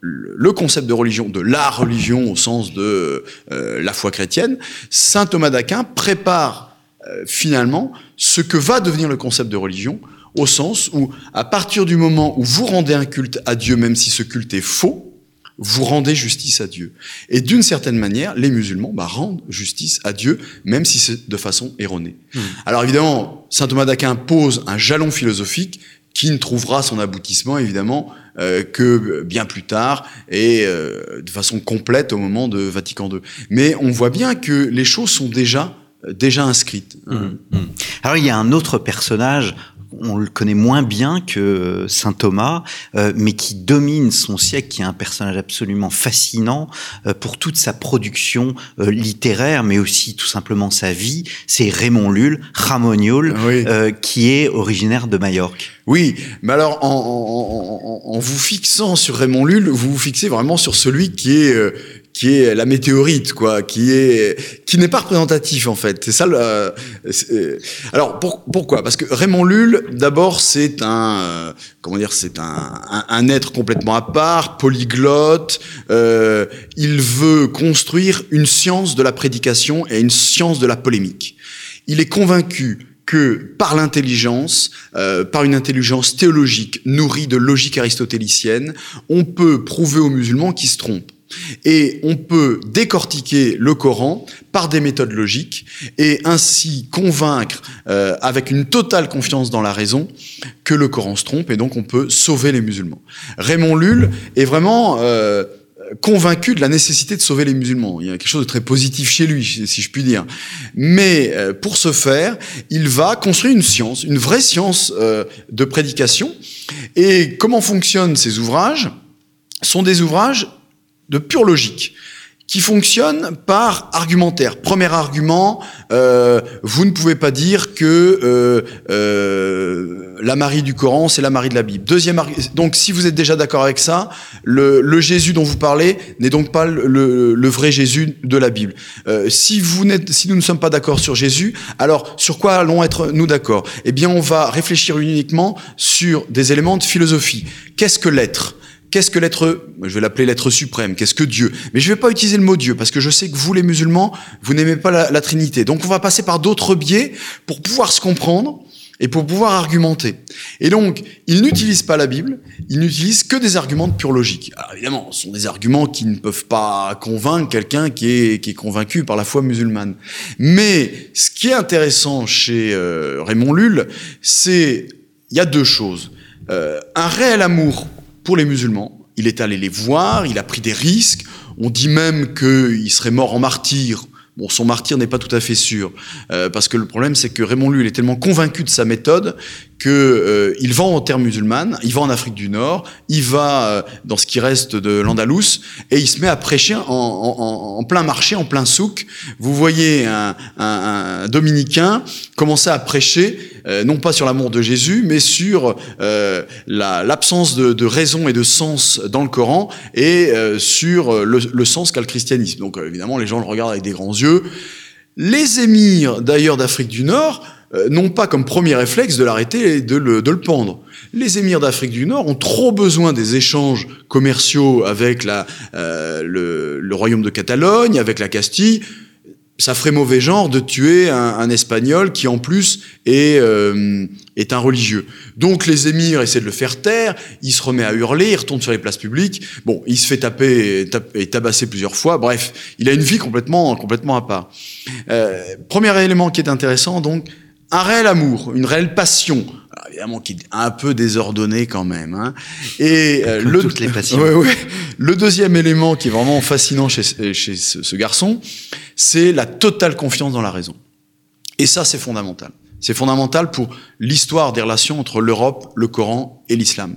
le concept de religion, de la religion au sens de euh, la foi chrétienne, saint Thomas d'Aquin prépare euh, finalement ce que va devenir le concept de religion, au sens où, à partir du moment où vous rendez un culte à Dieu, même si ce culte est faux, vous rendez justice à Dieu. Et d'une certaine manière, les musulmans bah, rendent justice à Dieu, même si c'est de façon erronée. Mmh. Alors évidemment, saint Thomas d'Aquin pose un jalon philosophique qui ne trouvera son aboutissement évidemment euh, que bien plus tard et euh, de façon complète au moment de Vatican II. Mais on voit bien que les choses sont déjà déjà inscrites. Mmh, mmh. Alors il y a un autre personnage on le connaît moins bien que saint Thomas, euh, mais qui domine son siècle, qui est un personnage absolument fascinant euh, pour toute sa production euh, littéraire, mais aussi tout simplement sa vie. C'est Raymond Lull, Ramoniol, qui est originaire de Majorque. Oui, mais alors en, en, vous fixant sur Raymond Lull, vous vous fixez vraiment sur celui qui est qui est la météorite, quoi, qui est qui n'est pas représentatif en fait. C'est ça. Le, alors pour, pourquoi? Parce que Raymond Lull, d'abord, c'est un euh, comment dire, c'est un, un, être complètement à part, polyglotte. Euh, il veut construire une science de la prédication et une science de la polémique. Il est convaincu que par l'intelligence, euh, par une intelligence théologique nourrie de logique aristotélicienne, on peut prouver aux musulmans qu'ils se trompent. Et on peut décortiquer le Coran par des méthodes logiques et ainsi convaincre euh, avec une totale confiance dans la raison que le Coran se trompe et donc on peut sauver les musulmans. Raymond Lull est vraiment euh, convaincu de la nécessité de sauver les musulmans. Il y a quelque chose de très positif chez lui, si je puis dire. Mais euh, pour ce faire, il va construire une science, une vraie science de prédication. Et comment fonctionnent ces ouvrages? Sont des ouvrages de pure logique qui fonctionne par argumentaire. Premier argument, euh, vous ne pouvez pas dire que euh, euh, la Marie du Coran, c'est la Marie de la Bible. Deuxième donc si vous êtes déjà d'accord avec ça, le, Jésus dont vous parlez n'est donc pas le, le, vrai Jésus de la Bible. Si, vous si nous ne sommes pas d'accord sur Jésus, alors sur quoi allons être nous d'accord? Eh bien, on va réfléchir uniquement sur des éléments de philosophie. Qu'est-ce que l'être? Qu'est-ce que l'être Je vais l'appeler l'être suprême. Qu'est-ce que Dieu? Mais je ne vais pas utiliser le mot Dieu parce que je sais que vous, les musulmans, vous n'aimez pas la, Trinité. Donc, on va passer par d'autres biais pour pouvoir se comprendre et pour pouvoir argumenter. Et donc, il n'utilise pas la Bible, il n'utilise que des arguments de pure logique. Alors évidemment, ce sont des arguments qui ne peuvent pas convaincre quelqu'un qui est, qui est convaincu par la foi musulmane. Mais ce qui est intéressant chez euh, Raymond Lull, c'est il y a deux choses. Euh, un réel amour pour les musulmans, il est allé les voir, il a pris des risques. On dit même qu'il serait mort en martyr Bon, son martyr n'est pas tout à fait sûr, euh, parce que le problème, c'est que Raymond Lull est tellement convaincu de sa méthode que euh, il va en terre musulmane, il va en Afrique du Nord, il va euh, dans ce qui reste de l'Andalous, et il se met à prêcher en, plein marché, en plein souk. Vous voyez un, dominicain commencer à prêcher, euh, non pas sur l'amour de Jésus, mais sur l'absence de, de, raison et de sens dans le Coran, et sur le, le sens qu'a le christianisme. Donc évidemment, les gens le regardent avec des grands yeux. Les émirs, d'ailleurs, d'Afrique du Nord, euh, n'ont pas comme premier réflexe de l'arrêter et de le, pendre. Les émirs d'Afrique du Nord ont trop besoin des échanges commerciaux avec euh, le, royaume de Catalogne, avec la Castille. Ça ferait mauvais genre de tuer un, un Espagnol qui en plus est, euh, est un religieux. Donc les émirs essaient de le faire taire, il se remet à hurler, il retourne sur les places publiques, bon, il se fait taper et, tabasser plusieurs fois, bref, il a une vie complètement, complètement à part. Euh, premier élément qui est intéressant, donc, un réel amour, une réelle passion, Alors, évidemment qui est un peu désordonné quand même. Hein. Et euh, le, toutes les <laughs> passions. Ouais, ouais. le deuxième élément qui est vraiment fascinant chez, chez ce, ce garçon, c'est la totale confiance dans la raison. Et ça, c'est fondamental. C'est fondamental pour l'histoire des relations entre l'Europe, le Coran et l'islam.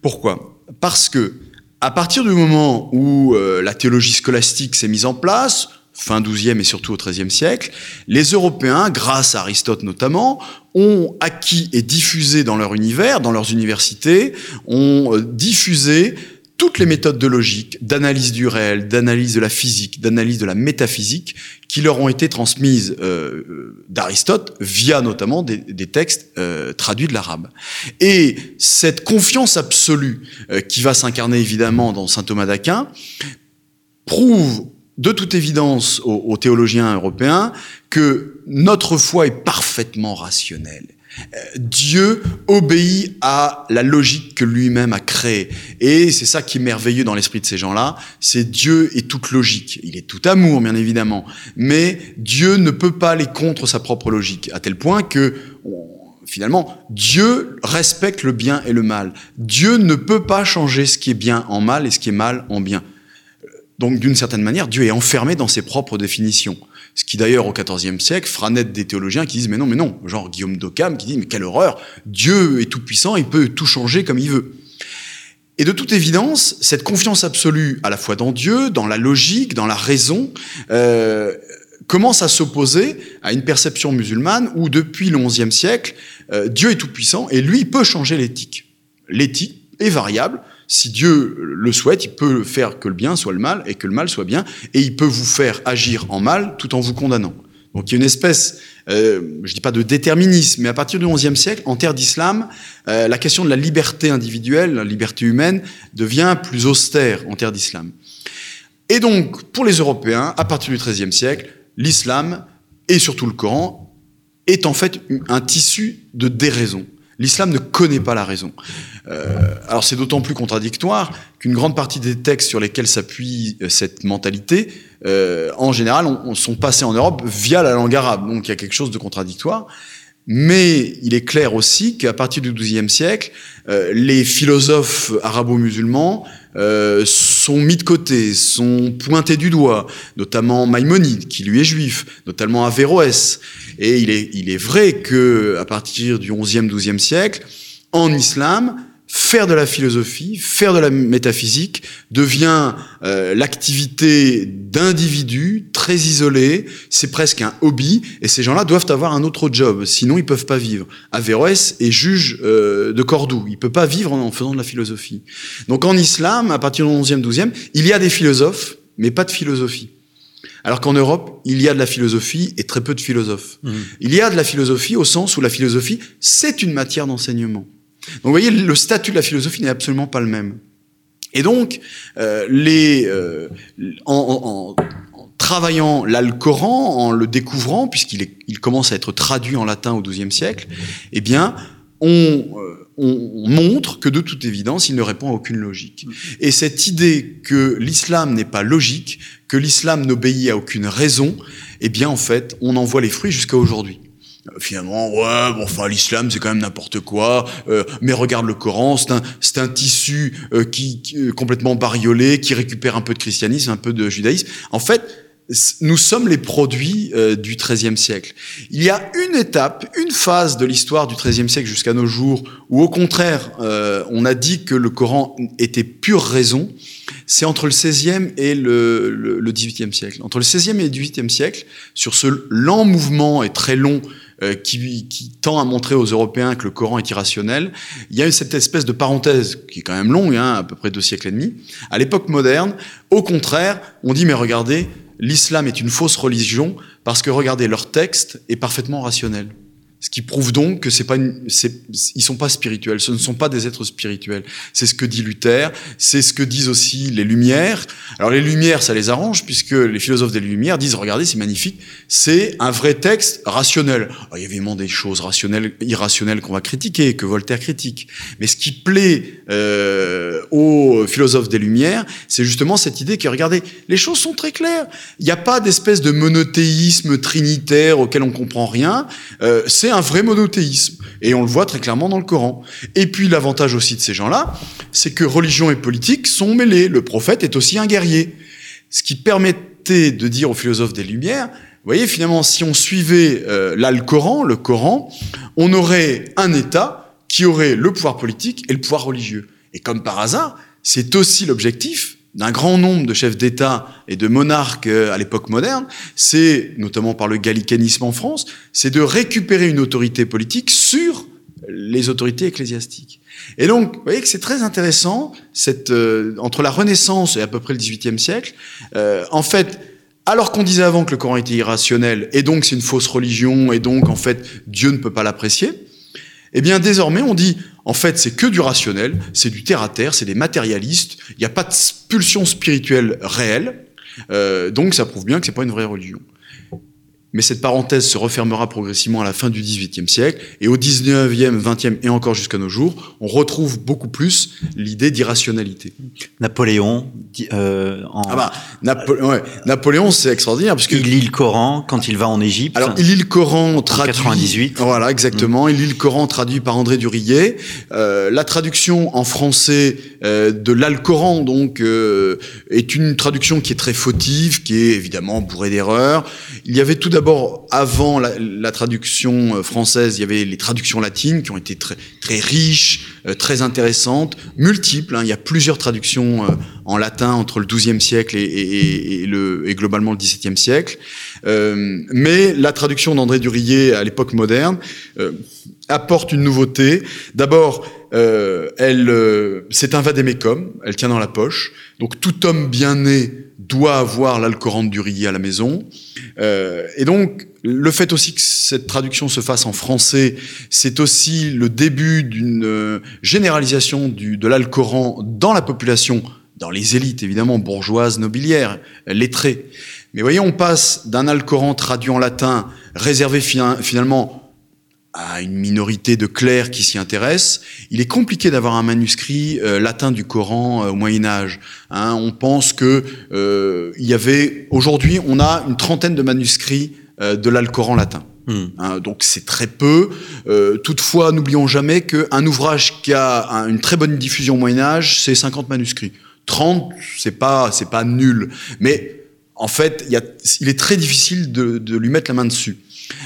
Pourquoi? Parce que à partir du moment où euh, la théologie scolastique s'est mise en place, fin 12e et surtout au 13e siècle, les Européens, grâce à Aristote notamment, ont acquis et diffusé dans leur univers, dans leurs universités, ont euh, diffusé toutes les méthodes de logique, d'analyse du réel, d'analyse de la physique, d'analyse de la métaphysique, qui leur ont été transmises euh, d'Aristote via notamment des, des textes euh, traduits de l'arabe. Et cette confiance absolue euh, qui va s'incarner évidemment dans saint Thomas d'Aquin prouve de toute évidence aux, aux, théologiens européens que notre foi est parfaitement rationnelle. Euh, Dieu obéit à la logique que lui-même a créée. Et c'est ça qui est merveilleux dans l'esprit de ces gens-là, c'est Dieu est toute logique. Il est tout amour, bien évidemment. Mais Dieu ne peut pas aller contre sa propre logique, à tel point que finalement, Dieu respecte le bien et le mal. Dieu ne peut pas changer ce qui est bien en mal et ce qui est mal en bien. Donc, d'une certaine manière, Dieu est enfermé dans ses propres définitions. Ce qui, d'ailleurs, au XIVe siècle, fera naître des théologiens qui disent, mais non, mais non, genre Guillaume d'Occam qui dit, mais quelle horreur, Dieu est tout puissant, il peut tout changer comme il veut. Et de toute évidence, cette confiance absolue à la fois dans Dieu, dans la logique, dans la raison, euh, commence à s'opposer à une perception musulmane où, depuis le XIe siècle, euh, Dieu est tout puissant et lui, peut changer l'éthique. L'éthique est variable, si Dieu le souhaite, il peut faire que le bien soit le mal et que le mal soit bien, et il peut vous faire agir en mal tout en vous condamnant. Donc il y a une espèce, euh, je dis pas de déterminisme, mais à partir du XIe siècle, en terre d'islam, euh, la question de la liberté individuelle, la liberté humaine, devient plus austère en terre d'islam. Et donc, pour les Européens, à partir du XIIIe siècle, l'islam, et surtout le Coran, est en fait un tissu de déraison. L'islam ne connaît pas la raison. Euh, alors c'est d'autant plus contradictoire qu'une grande partie des textes sur lesquels s'appuie euh, cette mentalité, euh, en général, on, on, sont passés en Europe via la langue arabe. Donc il y a quelque chose de contradictoire. Mais il est clair aussi qu'à partir du XIIe siècle, les philosophes arabo-musulmans sont mis de côté, sont pointés du doigt, notamment Maïmonide, qui lui est juif, notamment Averroès. Et il est, il est vrai que à partir du XIe, XIIe siècle, en islam, faire de la philosophie, faire de la métaphysique devient euh, l'activité d'individus très isolés, c'est presque un hobby, et ces gens-là doivent avoir un autre job, sinon ils peuvent pas vivre. Averroès est juge euh, de Cordoue, il peut pas vivre en, en, faisant de la philosophie. Donc en islam, à partir du 11e, 12e, il y a des philosophes, mais pas de philosophie. Alors qu'en Europe, il y a de la philosophie et très peu de philosophes. Mmh. Il y a de la philosophie au sens où la philosophie, c'est une matière d'enseignement. Donc vous voyez, le statut de la philosophie n'est absolument pas le même. Et donc, euh, les, euh, en, en, en, travaillant là le Coran, en le découvrant, puisqu'il il commence à être traduit en latin au XIIe siècle, eh bien, on, euh, on, on, montre que de toute évidence, il ne répond à aucune logique. Et cette idée que l'islam n'est pas logique, que l'islam n'obéit à aucune raison, eh bien, en fait, on en voit les fruits jusqu'à aujourd'hui. Finalement, ouais, bon, enfin, l'islam, c'est quand même n'importe quoi. Euh, mais regarde le Coran, c'est un, c'est un tissu euh, qui, qui complètement bariolé, qui récupère un peu de christianisme, un peu de judaïsme. En fait, nous sommes les produits euh, du XIIIe siècle. Il y a une étape, une phase de l'histoire du XIIIe siècle jusqu'à nos jours, où au contraire, euh, on a dit que le Coran était pure raison. C'est entre le XVIe et le, le, le XVIIIe siècle. Entre le XVIe et le XVIIIe siècle, sur ce lent mouvement et très long euh, qui, qui, tend à montrer aux Européens que le Coran est irrationnel, il y a cette espèce de parenthèse qui est quand même longue, hein, à peu près deux siècles et demi. À l'époque moderne, au contraire, on dit mais regardez, l'islam est une fausse religion parce que regardez, leur texte est parfaitement rationnel. Ce qui prouve donc que c'est pas une, ils sont pas spirituels. Ce ne sont pas des êtres spirituels. C'est ce que dit Luther. C'est ce que disent aussi les Lumières. Alors les Lumières, ça les arrange puisque les philosophes des Lumières disent regardez, c'est magnifique. C'est un vrai texte rationnel. Il y a évidemment des choses rationnelles, irrationnelles qu'on va critiquer, que Voltaire critique. Mais ce qui plaît euh, aux philosophes des Lumières, c'est justement cette idée que regardez, les choses sont très claires. Il n'y a pas d'espèce de monothéisme trinitaire auquel on comprend rien. Euh, un vrai monothéisme. Et on le voit très clairement dans le Coran. Et puis l'avantage aussi de ces gens-là, c'est que religion et politique sont mêlés. Le prophète est aussi un guerrier. Ce qui permettait de dire aux philosophes des Lumières, vous voyez, finalement, si on suivait euh, là le Coran, le Coran, on aurait un État qui aurait le pouvoir politique et le pouvoir religieux. Et comme par hasard, c'est aussi l'objectif d'un grand nombre de chefs d'État et de monarques euh, à l'époque moderne, c'est, notamment par le gallicanisme en France, c'est de récupérer une autorité politique sur les autorités ecclésiastiques. Et donc, vous voyez que c'est très intéressant, cette, euh, entre la Renaissance et à peu près le XVIIIe siècle, euh, en fait, alors qu'on disait avant que le Coran était irrationnel, et donc c'est une fausse religion, et donc en fait Dieu ne peut pas l'apprécier, eh bien désormais on dit en fait, c'est que du rationnel, c'est du terre à terre, c'est des matérialistes. Il n'y a pas de pulsion spirituelle réelle. Euh, donc, ça prouve bien que c'est pas une vraie religion. Mais cette parenthèse se refermera progressivement à la fin du XVIIIe siècle, et au XIXe, XXe et encore jusqu'à nos jours, on retrouve beaucoup plus l'idée d'irrationalité. Napoléon, euh, en... ah bah, Ouais. Napoléon, c'est extraordinaire parce que il lit le Coran quand il va en Égypte. Alors, il lit le Coran traduit. 98. Voilà, exactement. Mmh. Il lit le Coran traduit par André Durillet. Euh, la traduction en français euh, de l'Alcoran, donc, euh, est une traduction qui est très fautive, qui est évidemment bourrée d'erreurs. Il y avait tout d'abord avant la, la, traduction euh, française, il y avait les traductions latines qui ont été très, très riches, très intéressantes, multiples. Hein. Il y a plusieurs traductions euh, en latin entre le XIIe siècle et, et, et, le, et globalement le XVIIe siècle. Euh, mais la traduction d'André Durillet à l'époque moderne euh, apporte une nouveauté. D'abord, euh, elle, c'est un vadémécum, elle tient dans la poche. Donc tout homme bien né doit avoir l'Alcoran de Durillet à la maison. Euh, et donc, le fait aussi que cette traduction se fasse en français, c'est aussi le début d'une euh, généralisation du, de l'Alcoran dans la population, dans les élites évidemment bourgeoises, nobiliaires, lettrées. Mais voyez, on passe d'un Alcoran traduit en latin, réservé finalement à une minorité de clercs qui s'y intéressent. Il est compliqué d'avoir un manuscrit euh, latin du Coran euh, au Moyen Âge. Hein, on pense que euh, il y avait aujourd'hui, on a une trentaine de manuscrits euh, de l'Alcoran latin. Hmm. Hein, donc c'est très peu. Euh, toutefois, n'oublions jamais qu'un ouvrage qui a un, une très bonne diffusion au Moyen Âge, c'est 50 manuscrits. 30, c'est pas c'est pas nul, mais en fait, il, y a, il est très difficile de, de lui mettre la main dessus.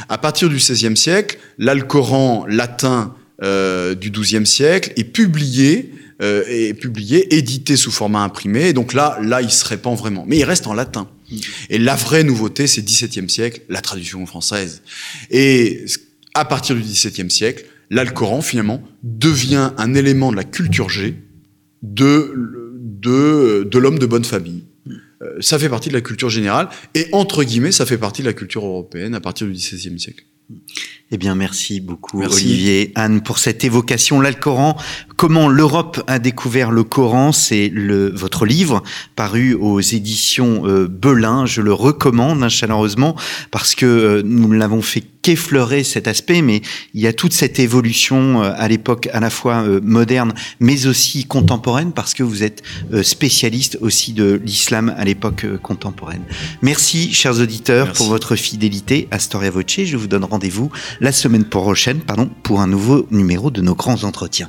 À partir du XVIe siècle, l'Alcoran latin euh, du XIIe siècle est publié, euh, est publié, édité sous format imprimé. Et donc là, là, il se répand vraiment. Mais il reste en latin. Et la vraie nouveauté, c'est XVIIe siècle, la traduction française. Et à partir du XVIIe siècle, l'Alcoran finalement devient un élément de la culture G de de, de l'homme de bonne famille. Euh, ça fait partie de la culture générale et entre guillemets, ça fait partie de la culture européenne à partir du XVIe siècle. Eh bien, merci beaucoup merci. Olivier, Anne, pour cette évocation. L'Alcoran, Comment l'Europe a découvert le Coran, c'est votre livre paru aux éditions euh, Belin. Je le recommande hein, chaleureusement parce que euh, nous ne l'avons fait qu'effleurer cet aspect, mais il y a toute cette évolution euh, à l'époque à la fois euh, moderne, mais aussi contemporaine, parce que vous êtes euh, spécialiste aussi de l'islam à l'époque contemporaine. Merci, chers auditeurs, pour votre fidélité à Storia Voce. Je vous donne rendez-vous la semaine prochaine, pardon, pour un nouveau numéro de nos grands entretiens.